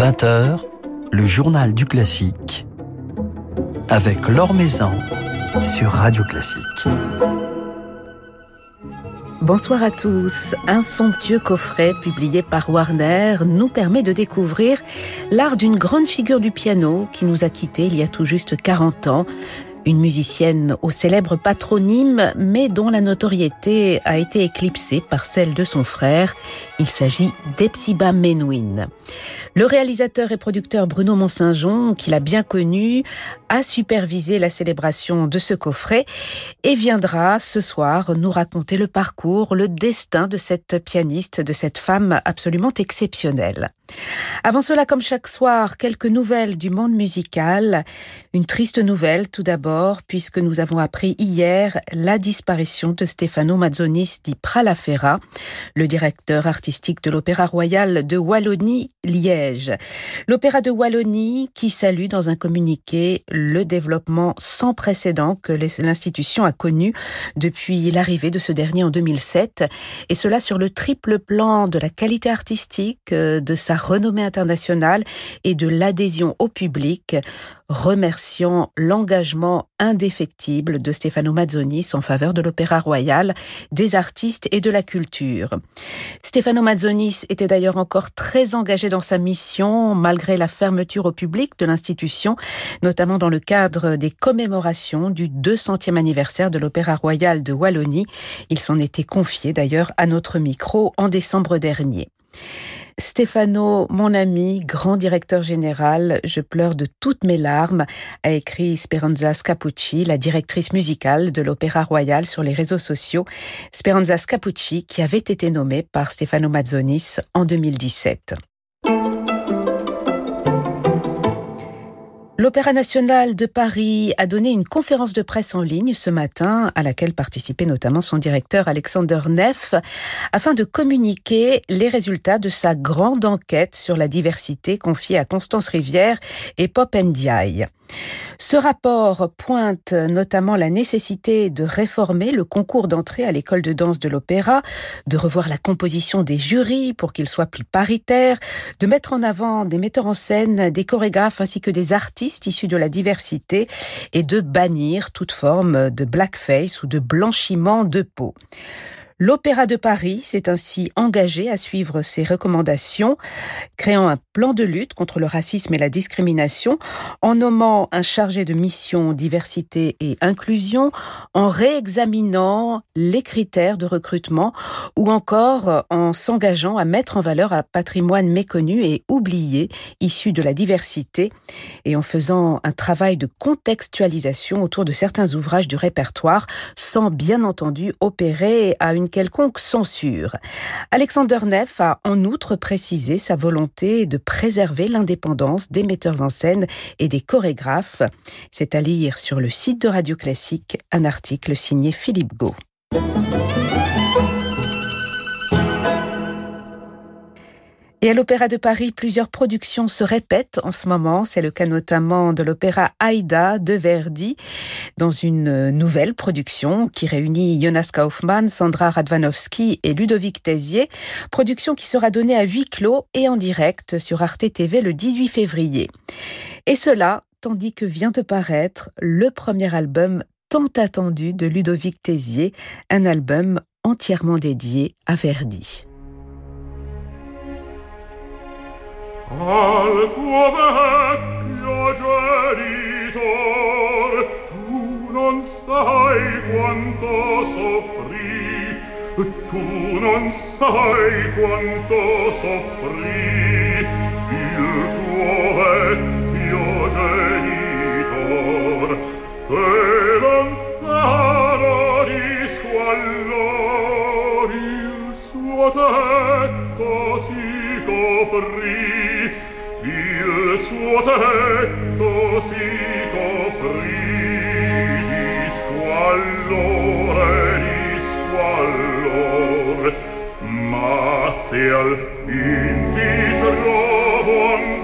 20h, le journal du classique avec Laure Maison sur Radio Classique. Bonsoir à tous. Un somptueux coffret publié par Warner nous permet de découvrir l'art d'une grande figure du piano qui nous a quittés il y a tout juste 40 ans, une musicienne au célèbre patronyme, mais dont la notoriété a été éclipsée par celle de son frère. Il s'agit d'Epsiba Menuhin. Le réalisateur et producteur Bruno Mont-Saint-Jean, qu'il a bien connu, a supervisé la célébration de ce coffret et viendra ce soir nous raconter le parcours, le destin de cette pianiste, de cette femme absolument exceptionnelle. Avant cela, comme chaque soir, quelques nouvelles du monde musical. Une triste nouvelle tout d'abord, puisque nous avons appris hier la disparition de Stefano Mazzonis di Pralafera, le directeur artistique de l'Opéra Royal de Wallonie-Liège. L'Opéra de Wallonie qui salue dans un communiqué le développement sans précédent que l'institution a connu depuis l'arrivée de ce dernier en 2007, et cela sur le triple plan de la qualité artistique, euh, de sa renommée internationale et de l'adhésion au public, remerciant l'engagement indéfectible de Stefano Mazzonis en faveur de l'Opéra Royal, des artistes et de la culture. Stefano Mazzonis était d'ailleurs encore très engagé dans sa mission, malgré la fermeture au public de l'institution, notamment dans le cadre des commémorations du 200e anniversaire de l'Opéra Royal de Wallonie. Il s'en était confié d'ailleurs à notre micro en décembre dernier. Stefano, mon ami, grand directeur général, je pleure de toutes mes larmes, a écrit Speranza Scapucci, la directrice musicale de l'Opéra Royal sur les réseaux sociaux. Speranza Scapucci, qui avait été nommée par Stefano Mazzonis en 2017. L'Opéra national de Paris a donné une conférence de presse en ligne ce matin, à laquelle participait notamment son directeur Alexander Neff, afin de communiquer les résultats de sa grande enquête sur la diversité confiée à Constance Rivière et Pop Ndiaye. Ce rapport pointe notamment la nécessité de réformer le concours d'entrée à l'école de danse de l'opéra, de revoir la composition des jurys pour qu'ils soient plus paritaires, de mettre en avant des metteurs en scène, des chorégraphes ainsi que des artistes issus de la diversité et de bannir toute forme de blackface ou de blanchiment de peau. L'Opéra de Paris s'est ainsi engagé à suivre ces recommandations, créant un plan de lutte contre le racisme et la discrimination, en nommant un chargé de mission diversité et inclusion, en réexaminant les critères de recrutement ou encore en s'engageant à mettre en valeur un patrimoine méconnu et oublié issu de la diversité et en faisant un travail de contextualisation autour de certains ouvrages du répertoire sans bien entendu opérer à une quelconque censure. Alexander Neff a en outre précisé sa volonté de préserver l'indépendance des metteurs en scène et des chorégraphes. C'est à lire sur le site de Radio Classique un article signé Philippe Gau. Et à l'Opéra de Paris, plusieurs productions se répètent en ce moment. C'est le cas notamment de l'opéra Aïda de Verdi, dans une nouvelle production qui réunit Jonas Kaufmann, Sandra Radvanovsky et Ludovic Tézier. Production qui sera donnée à huis clos et en direct sur Arte TV le 18 février. Et cela, tandis que vient de paraître le premier album tant attendu de Ludovic Tézier, un album entièrement dédié à Verdi. al tuo vecchio genitor tu non sai quanto soffrì tu non sai quanto soffrì il tuo vecchio genitor che lontano di squallor il suo tetto si coprì suo tetto si coprì di squallore di squallore. Ma se al fin ti trovo ancora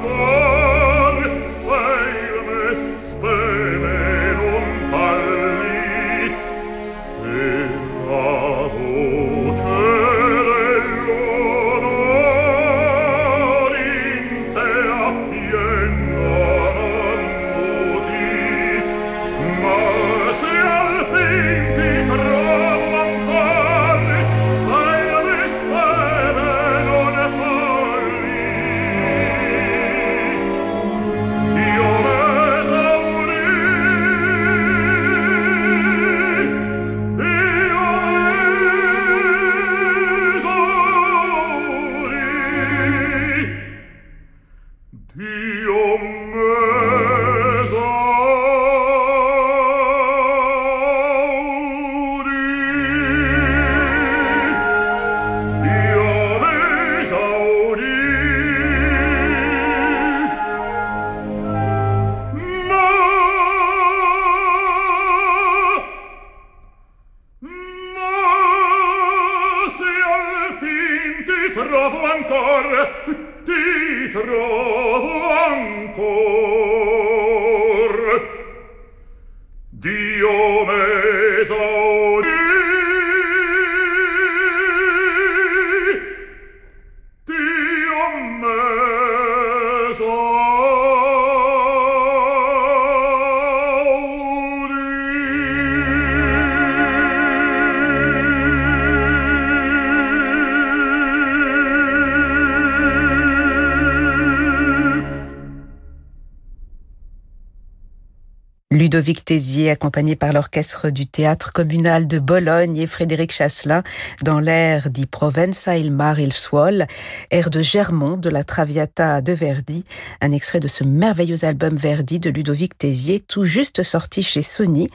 Ludovic Tézier, accompagné par l'orchestre du théâtre communal de Bologne et Frédéric Chasselin, dans l'air dit Provenza il mar il suol, air de Germont de la Traviata de Verdi, un extrait de ce merveilleux album Verdi de Ludovic Tézier, tout juste sorti chez Sony.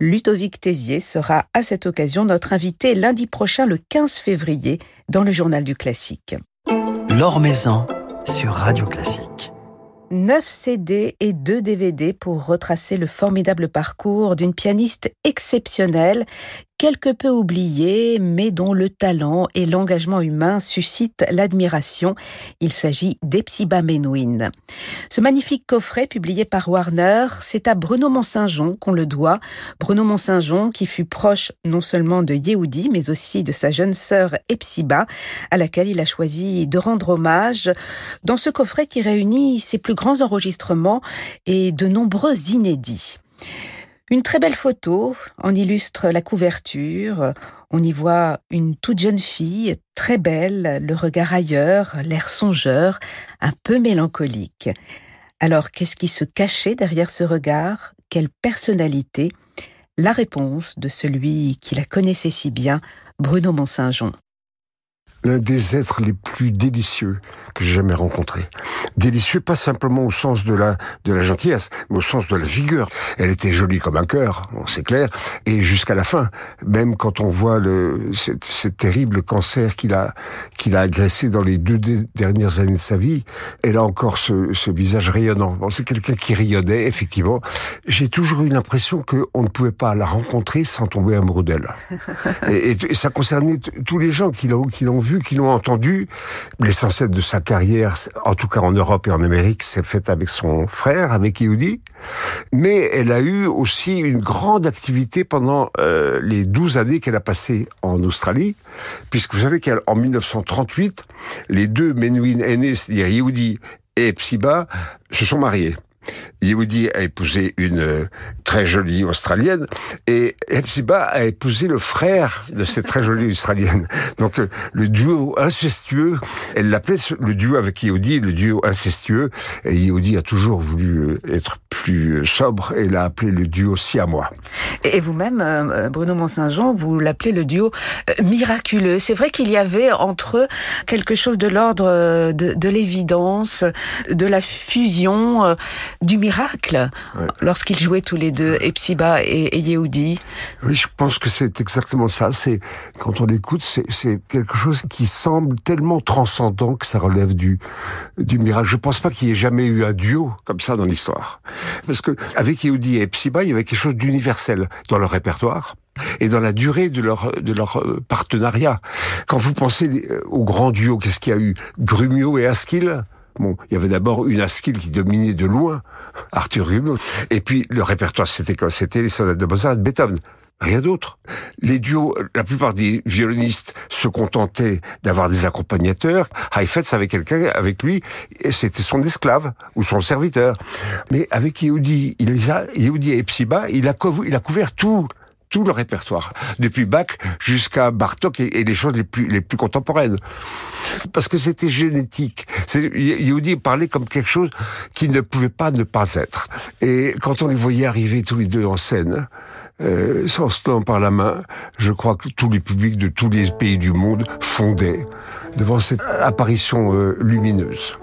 Ludovic Tézier sera à cette occasion notre invité lundi prochain, le 15 février, dans le Journal du Classique. L'Or sur Radio Classique. 9 CD et 2 DVD pour retracer le formidable parcours d'une pianiste exceptionnelle quelque peu oublié, mais dont le talent et l'engagement humain suscitent l'admiration. Il s'agit d'Epsiba Menuhin. Ce magnifique coffret publié par Warner, c'est à Bruno Mont-Saint-Jean qu'on le doit. Bruno Mont-Saint-Jean qui fut proche non seulement de Yehudi, mais aussi de sa jeune sœur Epsiba, à laquelle il a choisi de rendre hommage dans ce coffret qui réunit ses plus grands enregistrements et de nombreux inédits. Une très belle photo en illustre la couverture. On y voit une toute jeune fille, très belle, le regard ailleurs, l'air songeur, un peu mélancolique. Alors qu'est-ce qui se cachait derrière ce regard? Quelle personnalité? La réponse de celui qui la connaissait si bien, Bruno Mont-Saint-Jean l'un des êtres les plus délicieux que j'ai jamais rencontré. Délicieux pas simplement au sens de la de la gentillesse, mais au sens de la vigueur. Elle était jolie comme un cœur, c'est clair, et jusqu'à la fin, même quand on voit le ce, terrible cancer qu'il a qu'il a agressé dans les deux dernières années de sa vie, elle a encore ce, ce visage rayonnant. Bon, c'est quelqu'un qui rayonnait effectivement. J'ai toujours eu l'impression que on ne pouvait pas la rencontrer sans tomber amoureux d'elle. et, et, ça concernait tous les gens qui l'ont qui l'ont vu, qui l'ont entendu. L'essentiel de sa carrière, en tout cas en Europe et en Amérique, s'est faite avec son frère, avec Yehudi. Mais elle a eu aussi une grande activité pendant euh, les 12 années qu'elle a passées en Australie, puisque vous savez qu'en 1938, les deux Menuhin aînés, c'est-à-dire Yehudi et Psiba, se sont mariés. Yehudi a épousé une très jolie Australienne et Hepzibah a épousé le frère de cette très jolie Australienne. Donc euh, le duo incestueux, elle l'appelait le duo avec Yehudi, le duo incestueux. Et Yehudi a toujours voulu euh, être plus sobre et l'a appelé le duo siamois. Et vous-même, Bruno Mont-Saint-Jean, vous l'appelez le duo miraculeux. C'est vrai qu'il y avait entre eux quelque chose de l'ordre de, de l'évidence, de la fusion du miracle lorsqu'ils jouaient tous les deux, Epsiba et, Yehudi. Oui, je pense que c'est exactement ça. C'est quand on l'écoute, c'est quelque chose qui semble tellement transcendant que ça relève du du miracle. Je pense pas qu'il y ait jamais eu un duo comme ça dans l'histoire, parce que avec Yehudi et Epsiba, il y avait quelque chose d'universel dans leur répertoire et dans la durée de leur de leur euh, partenariat. Quand vous pensez euh, au grand duo, qu'est-ce qu'il y a eu? Grumio et Askill Bon, il y avait d'abord une Askill qui dominait de loin, Arthur Rimbaud. Et puis, le répertoire, c'était quoi? C'était les sonates de Mozart, Beethoven. Rien d'autre. Les duos, la plupart des violonistes se contentaient d'avoir des accompagnateurs. Heifetz avait quelqu'un avec lui, et c'était son esclave ou son serviteur. Mais avec Yehudi, il a, Yehudi et Psiba, il a, il a couvert tout tout le répertoire, depuis Bach jusqu'à Bartok et, les choses les plus, les plus contemporaines. Parce que c'était génétique. Yehudi parlait comme quelque chose qui ne pouvait pas ne pas être. Et quand on les voyait arriver tous les deux en scène, euh, sans se tenant par la main, je crois que tous les publics de tous les pays du monde fondaient devant cette apparition euh, lumineuse.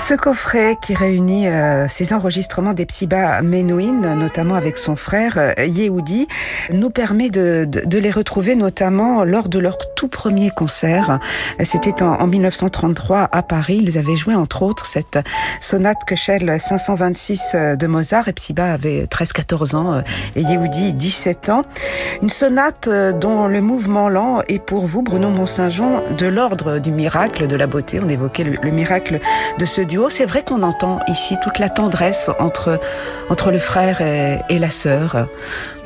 Ce coffret qui réunit euh, ces enregistrements d'Epsiba Menouin, notamment avec son frère euh, Yehoudi, nous permet de, les retrouver notamment lors de leur tout premier concert. C'était en, en, 1933 à Paris. Ils avaient joué entre autres cette sonate Köchel 526 de Mozart. Epsiba avait 13-14 ans euh, et Yehoudi 17 ans. Une sonate euh, dont le mouvement lent est pour vous, Bruno Mont-Saint-Jean, de l'ordre du miracle de la beauté. On évoquait le miracle de ce duo. C'est vrai qu'on entend ici toute la tendresse entre, entre le frère et, et la sœur.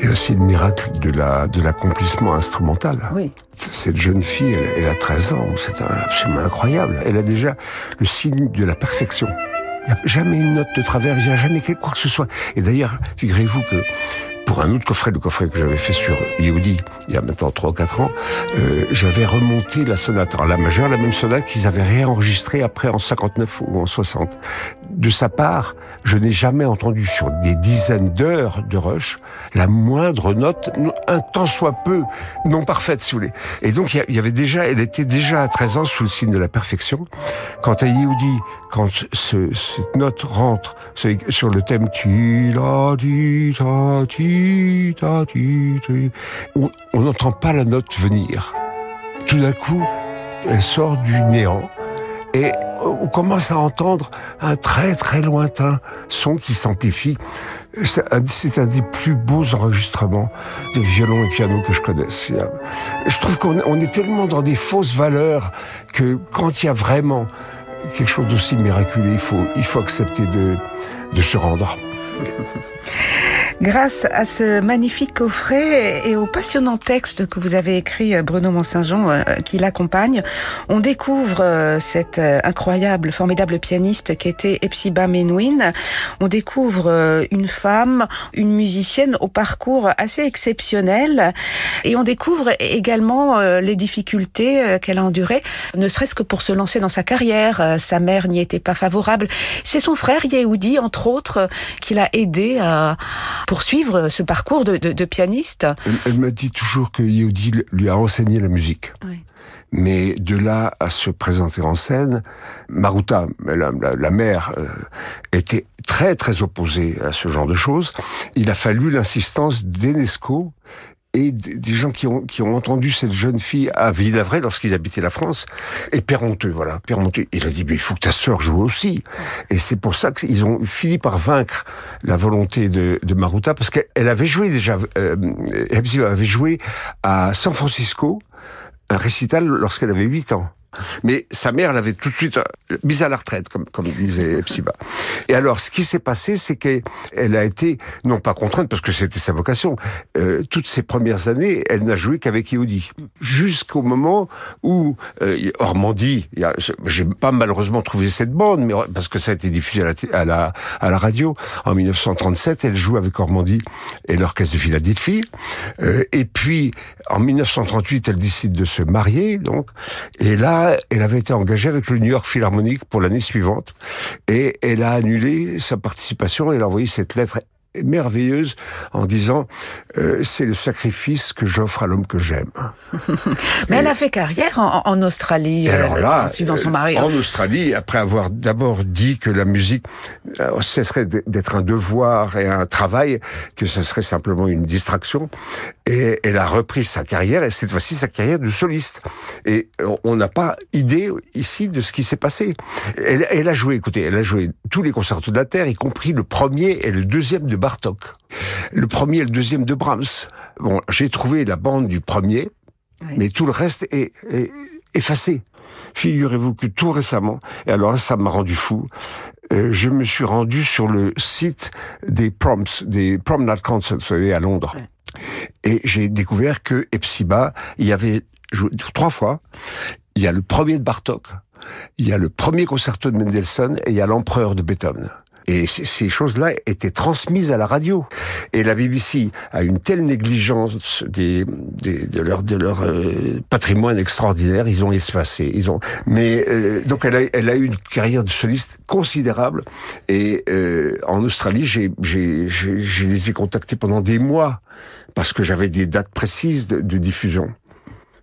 Et aussi le miracle de la de l'accomplissement instrumental. Oui. Cette jeune fille, elle, elle a 13 ans, c'est absolument incroyable. Elle a déjà le signe de la perfection. Il n'y a jamais une note de travers, il n'y a jamais quoi que ce soit. Et d'ailleurs, figurez-vous que pour un autre coffret, le coffret que j'avais fait sur Yehudi, il y a maintenant 3 ou 4 ans, euh, j'avais remonté la sonate en la majeure, la même sonate qu'ils avaient réenregistrée après en 59 ou en 60. De sa part, je n'ai jamais entendu sur des dizaines d'heures de rush la moindre note, un tant soit peu, non parfaite, si vous voulez. Et donc, il y avait déjà, elle était déjà à 13 ans sous le signe de la perfection. Quant à Yehudi, quand ce, cette note rentre sur le thème tu la di ta ti on n'entend pas la note venir. Tout d'un coup, elle sort du néant et on commence à entendre un très très lointain son qui s'amplifie. C'est un des plus beaux enregistrements de violon et piano que je connaisse. Je trouve qu'on est tellement dans des fausses valeurs que quand il y a vraiment quelque chose d'aussi miraculeux, il faut, il faut accepter de, de se rendre. Grâce à ce magnifique coffret et au passionnant texte que vous avez écrit, Bruno Mont-Saint-Jean, euh, qui l'accompagne, on découvre euh, cette euh, incroyable, formidable pianiste qui était Epsiba Menouin. On découvre une femme, une musicienne au parcours assez exceptionnel. Et on découvre également les difficultés qu'elle a endurées, ne serait-ce que pour se lancer dans sa carrière. Sa mère n'y était pas favorable. C'est son frère Yehoudi, entre autres, qui l'a aidé à poursuivre ce parcours de, de, de pianiste. Elle, elle m'a dit toujours que Yehudi lui a enseigné la musique. Oui. Mais de là à se présenter en scène, Maruta, la, la, la mère, euh, était très très opposée à ce genre de choses. Il a fallu l'insistance d'Enesco et des gens qui ont, qui ont entendu cette jeune fille à Villavray lorsqu'ils habitaient la France. Et Permonteux, voilà, Permonteux. Il a dit, mais il faut que ta sœur joue aussi. Et c'est pour ça qu'ils ont fini par vaincre la volonté de, de Maruta, parce qu'elle avait joué déjà, euh, avait joué à San Francisco, un récital lorsqu'elle avait 8 ans. Mais sa mère l'avait tout de suite mise à la retraite, comme, disait Psiba. Et alors, ce qui s'est passé, c'est qu'elle a été, non pas contrainte, parce que c'était sa vocation, euh, toutes ces premières années, elle n'a joué qu'avec Yehudi. Jusqu'au moment où euh, j'ai pas malheureusement trouvé cette bande, mais parce que ça a été diffusé à la, radio, en 1937, elle joue avec Ormandie et l'orchestre de Philadelphie. Euh, et puis, en 1938, elle décide de se marier, donc, et là, elle avait été engagée avec le New York Philharmonic pour l'année suivante et elle a annulé sa participation. Elle a envoyé cette lettre merveilleuse en disant euh, c'est le sacrifice que j'offre à l'homme que j'aime. Mais et elle a fait carrière en, en Australie, alors là, euh, suivant son mari. En Australie, après avoir d'abord dit que la musique euh, cesserait d'être un devoir et un travail, que ce serait simplement une distraction, et elle a repris sa carrière, et cette fois-ci sa carrière de soliste. Et on n'a pas idée ici de ce qui s'est passé. Elle, elle a joué, écoutez, elle a joué tous les concertos de la Terre, y compris le premier et le deuxième de Bartok. Le premier et le deuxième de Brahms. Bon, j'ai trouvé la bande du premier, oui. mais tout le reste est, est effacé. Figurez-vous que tout récemment, et alors ça m'a rendu fou, euh, je me suis rendu sur le site des proms, des Promenade Concerts, vous savez, à Londres. Ouais. Et j'ai découvert que Epsiba, il y avait joué trois fois. Il y a le premier de Bartok, il y a le premier concerto de Mendelssohn et il y a l'empereur de Beethoven. Et ces choses-là étaient transmises à la radio. Et la BBC a une telle négligence des, des, de leur, de leur euh, patrimoine extraordinaire, ils ont espacé. Ils ont. Mais euh, donc elle a, elle a eu une carrière de soliste considérable. Et euh, en Australie, j'ai, j'ai, je les ai contactés pendant des mois parce que j'avais des dates précises de, de diffusion.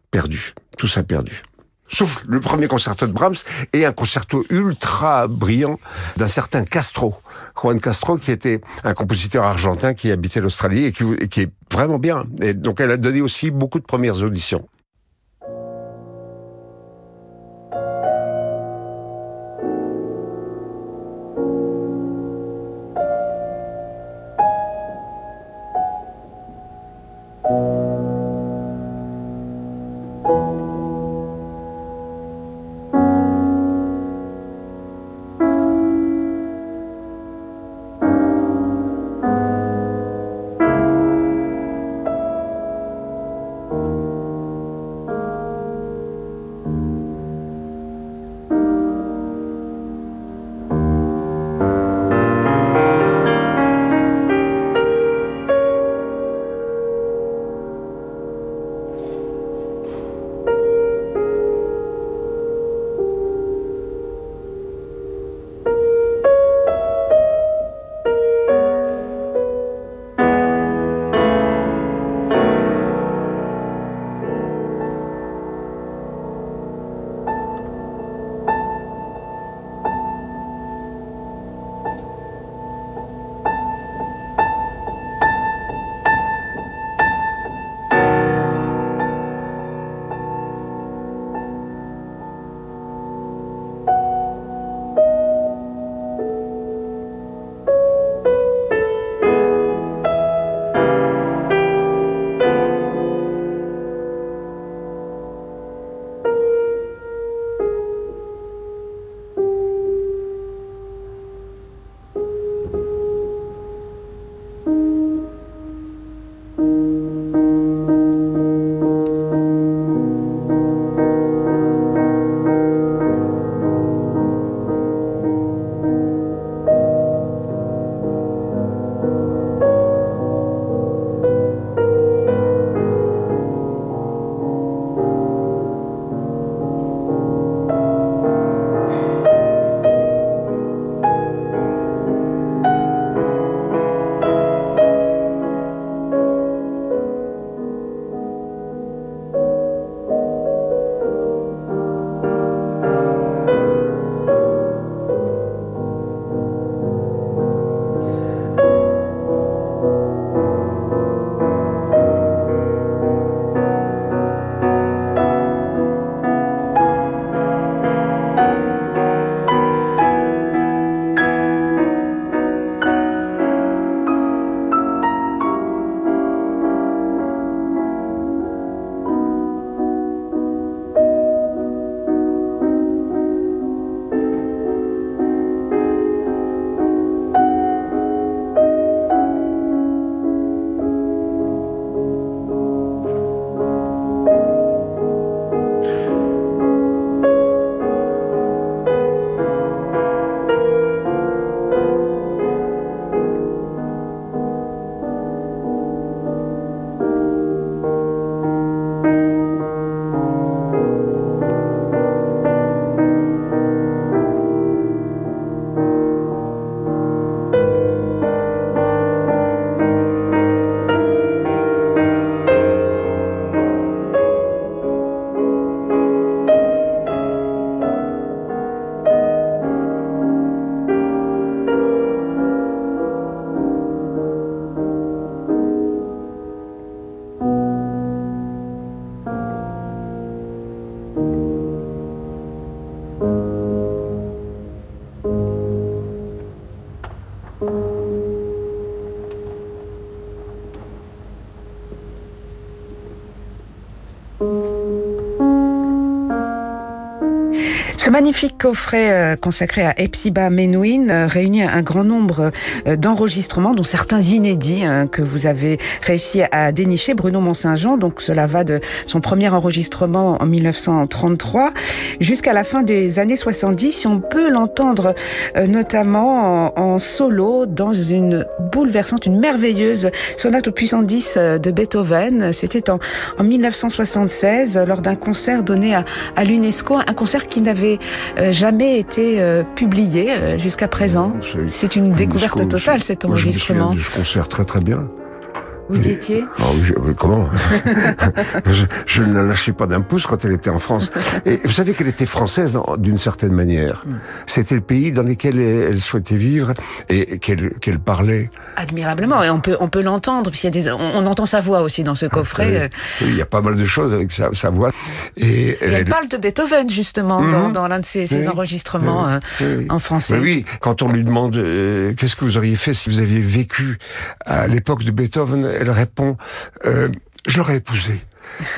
Perdu, tout ça perdu. Sauf le premier concerto de Brahms et un concerto ultra brillant d'un certain Castro, Juan Castro, qui était un compositeur argentin qui habitait l'Australie et qui, et qui est vraiment bien. Et donc elle a donné aussi beaucoup de premières auditions. Magnifique coffret euh, consacré à Epsiba Menuhin euh, réunit un grand nombre euh, d'enregistrements, dont certains inédits hein, que vous avez réussi à dénicher. Bruno Mont-Saint-Jean, donc cela va de son premier enregistrement en 1933 jusqu'à la fin des années 70. Si on peut l'entendre notamment en, solo dans une bouleversante, une merveilleuse sonate au puissant 10 de Beethoven. C'était en, en 1976 lors d'un concert donné à, l'UNESCO, un concert qui n'avait jamais été euh, publié euh, jusqu'à présent. C'est une découverte totale cet enregistrement. Je, me ce concert très très bien. Vous étiez oh, je, Comment je, je, ne la lâchais pas d'un pouce quand elle était en France. Et vous savez qu'elle était française d'une certaine manière. Hmm. C'était le pays dans lequel elle souhaitait vivre et qu'elle parlait. Admirablement. Et on peut, on peut l'entendre, puisqu'il y a des, on, entend sa voix aussi dans ce coffret. Oui, il y a pas mal de choses avec sa, sa voix. Et, elle, parle de Beethoven, justement, dans, mhm. dans l'un de ses, ses enregistrements euh, en français. oui, quand on lui demande euh, qu'est-ce que vous auriez fait si vous aviez vécu à l'époque de Beethoven, elle répond euh, je l'aurais épousé.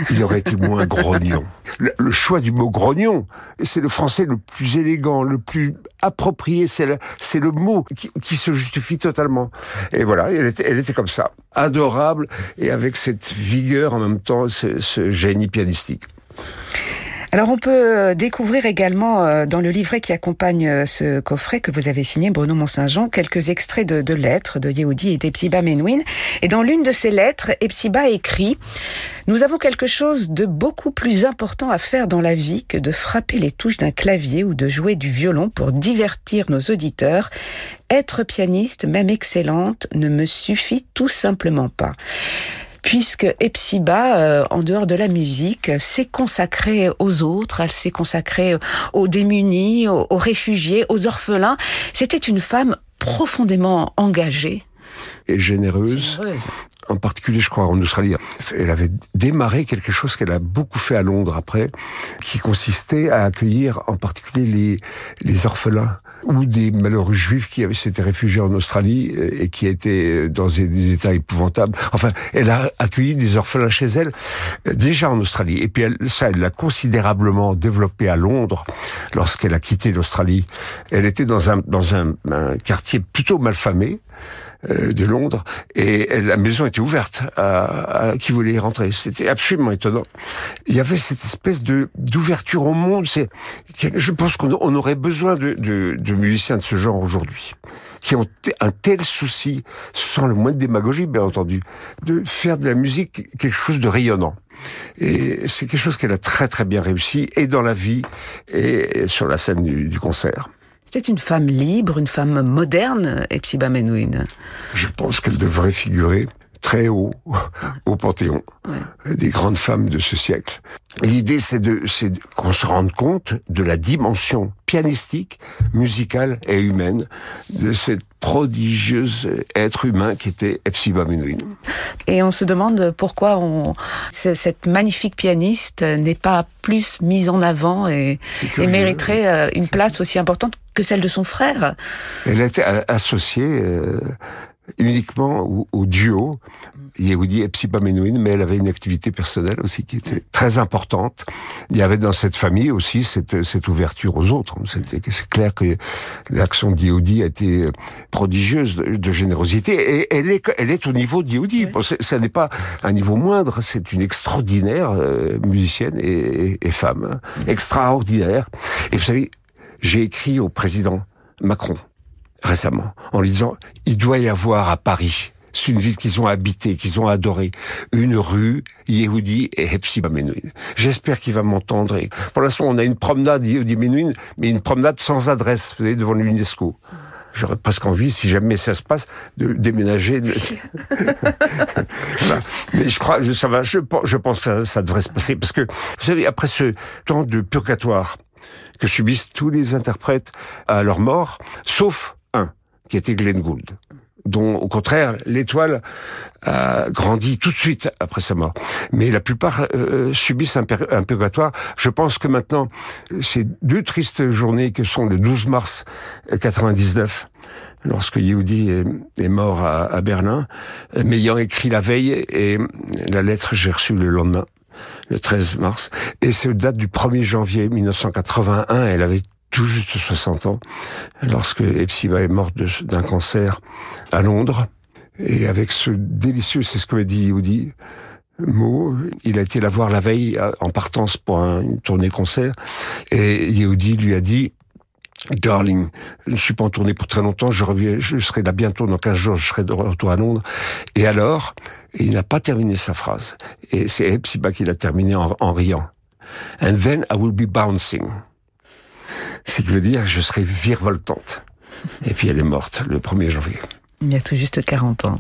Il aurait été moins grognon. Le, choix du mot grognon, c'est le français le plus élégant, le plus approprié. C'est le, mot qui, se justifie totalement. Et voilà, elle était, comme ça, adorable et avec cette vigueur en même temps, ce génie pianistique. Alors on peut euh, découvrir également euh, dans le livret qui accompagne euh, ce coffret que vous avez signé, Bruno Mont-Saint-Jean, quelques extraits de, de, lettres de Yehudi et d'Epsiba Menouin. Et dans l'une de ces lettres, Epsiba écrit « Nous avons quelque chose de beaucoup plus important à faire dans la vie que de frapper les touches d'un clavier ou de jouer du violon pour divertir nos auditeurs. Être pianiste, même excellente, ne me suffit tout simplement pas. » puisque Epsiba, euh, en dehors de la musique, s'est consacrée aux autres, elle s'est consacrée aux démunis, aux, réfugiés, aux orphelins. C'était une femme profondément engagée. Et généreuse. En particulier, je crois, en Australie. Elle avait démarré quelque chose qu'elle a beaucoup fait à Londres après, qui consistait à accueillir en particulier les, les orphelins ou des malheureux juifs qui avaient s'étaient réfugiés en Australie euh, et qui étaient dans des états épouvantables. Enfin, elle a accueilli des orphelins chez elle euh, déjà en Australie. Et puis elle, ça, elle l'a considérablement développé à Londres lorsqu'elle a quitté l'Australie. Elle était dans un dans un, quartier plutôt malfamé euh, de Londres et la maison était ouverte à, à qui voulait y rentrer. C'était absolument étonnant. Il y avait cette espèce de d'ouverture au monde. C'est, je pense qu'on aurait besoin de, de, de musiciens de ce genre aujourd'hui qui ont un tel souci, sans le moins de démagogie bien entendu, de faire de la musique quelque chose de rayonnant. Et c'est quelque chose qu'elle a très très bien réussi, et dans la vie, et sur la scène du, du concert. C'est une femme libre, une femme moderne, Epsiba Menouin. Je pense qu'elle devrait figurer très haut au Panthéon des grandes femmes de ce siècle. L'idée, c'est de, c'est qu'on se rende compte de la dimension pianistique, musicale et humaine de cette prodigieuse être humain qui était Epsiba Menuhin. Et on se demande pourquoi on, cette magnifique pianiste n'est pas plus mise en avant et, et mériterait euh, une place aussi importante que celle de son frère. Elle était associée euh, uniquement au, au duo Yehudi et Psipa mais elle avait une activité personnelle aussi qui était très importante. Il y avait dans cette famille aussi cette, cette ouverture aux autres. C'est clair que l'action d'Yehudi a été prodigieuse de, générosité et elle est, elle est au niveau d'Yehudi. Bon, ça n'est pas un niveau moindre, c'est une extraordinaire euh, musicienne et, et femme. Hein. Extraordinaire. Et vous savez, j'ai écrit au président Macron récemment, en lui disant, il doit y avoir à Paris, c'est une ville qu'ils ont habitée, qu'ils ont adorée, une rue Yehudi et Hepsiba Menuhin. J'espère qu'il va m'entendre. Pour l'instant, on a une promenade Yehudi Menuhin, mais une promenade sans adresse, vous savez, devant l'UNESCO. J'aurais presque envie, si jamais ça se passe, de déménager. Mais je crois, ça va, je, je pense que ça devrait se passer. Parce que, vous savez, après ce temps de purgatoire que subissent tous les interprètes à leur mort, sauf qui était Glenn Gould dont au contraire l'étoile a grandi tout de suite après sa mort. Mais la plupart euh, subissent un, purgatoire. Je pense que maintenant, ces deux tristes journées que sont le 12 mars 99, lorsque Yehudi est, mort à, Berlin, m'ayant écrit la veille et la lettre j'ai reçue le lendemain le 13 mars. Et c'est date du 1er janvier 1981. Elle avait tout juste 60 ans, lorsque Epsiba est morte d'un cancer à Londres. Et avec ce délicieux, c'est ce que m'a dit Yehudi, mot, il a été la voir la veille en partance pour une tournée concert. Et Yehudi lui a dit, Darling, je ne suis pas en tournée pour très longtemps, je reviens, je serai là bientôt, dans 15 jours, je serai de retour à Londres. Et alors, il n'a pas terminé sa phrase. Et c'est Epsiba qui l'a terminé en riant. And then I will be bouncing c'est que veut dire je serai virevoltante. Et puis elle est morte le 1er janvier. Il y a tout juste 40 ans.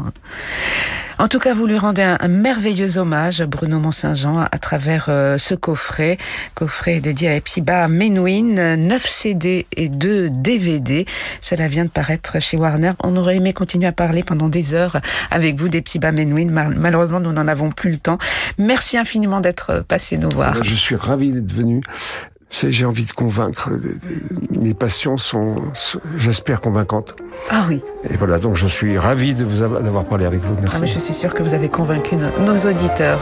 En tout cas, vous lui rendez un, merveilleux hommage, Bruno Mont-Saint-Jean, à travers euh, ce coffret, coffret dédié à Epsiba Menuhin, 9 CD et 2 DVD. Cela vient de paraître chez Warner. On aurait aimé continuer à parler pendant des heures avec vous d'Epsiba Menuhin. Malheureusement, nous n'en avons plus le temps. Merci infiniment d'être passé nous voir. Je suis ravi d'être venu j'ai envie de convaincre. Mes passions sont, j'espère, convaincantes. Ah oui. Et voilà, donc je suis ravi de vous avoir, d'avoir parlé avec vous. Merci. Ah, je suis sûr que vous avez convaincu nos auditeurs.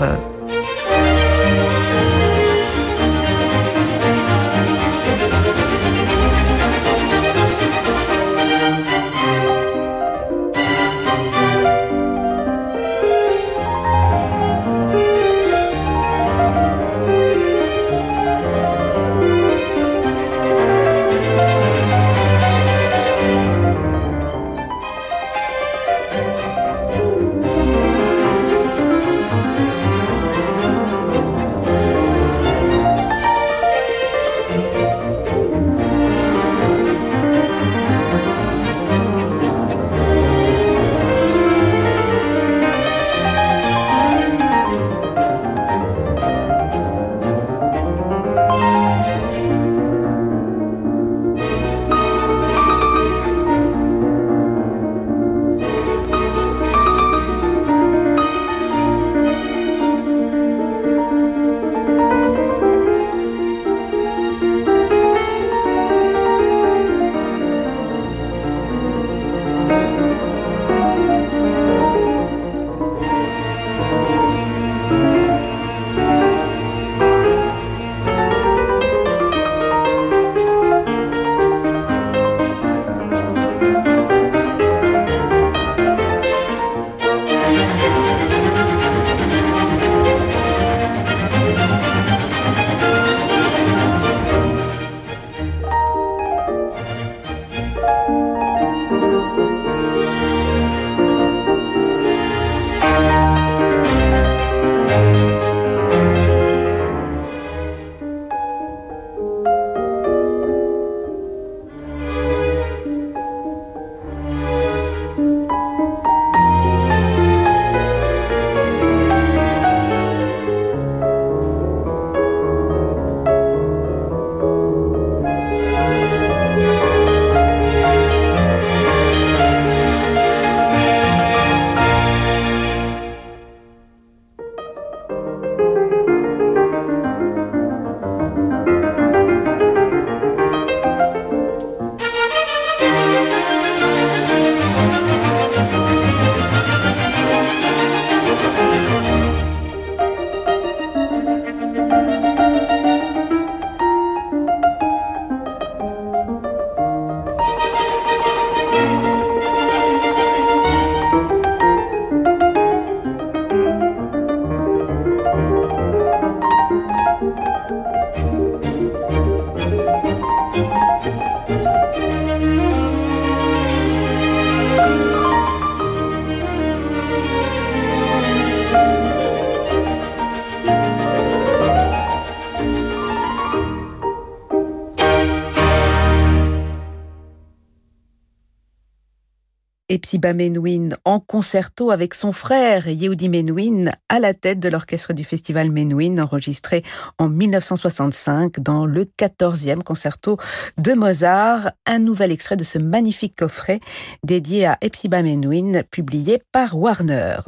Epsiba Menuhin en concerto avec son frère Yehudi Menuhin à la tête de l'orchestre du festival Menuhin enregistré en 1965 dans le 14e concerto de Mozart. Un nouvel extrait de ce magnifique coffret dédié à Epsiba Menuhin publié par Warner.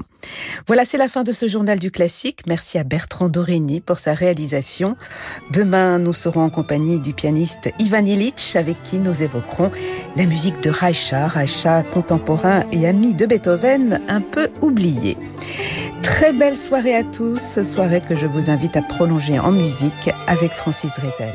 Voilà, c'est la fin de ce journal du classique. Merci à Bertrand Dorini pour sa réalisation. Demain, nous serons en compagnie du pianiste Ivan Illich avec qui nous évoquerons la musique de Reicha, Reicha contemporain et ami de Beethoven, un peu oublié. Très belle soirée à tous, soirée que je vous invite à prolonger en musique avec Francis Drezel.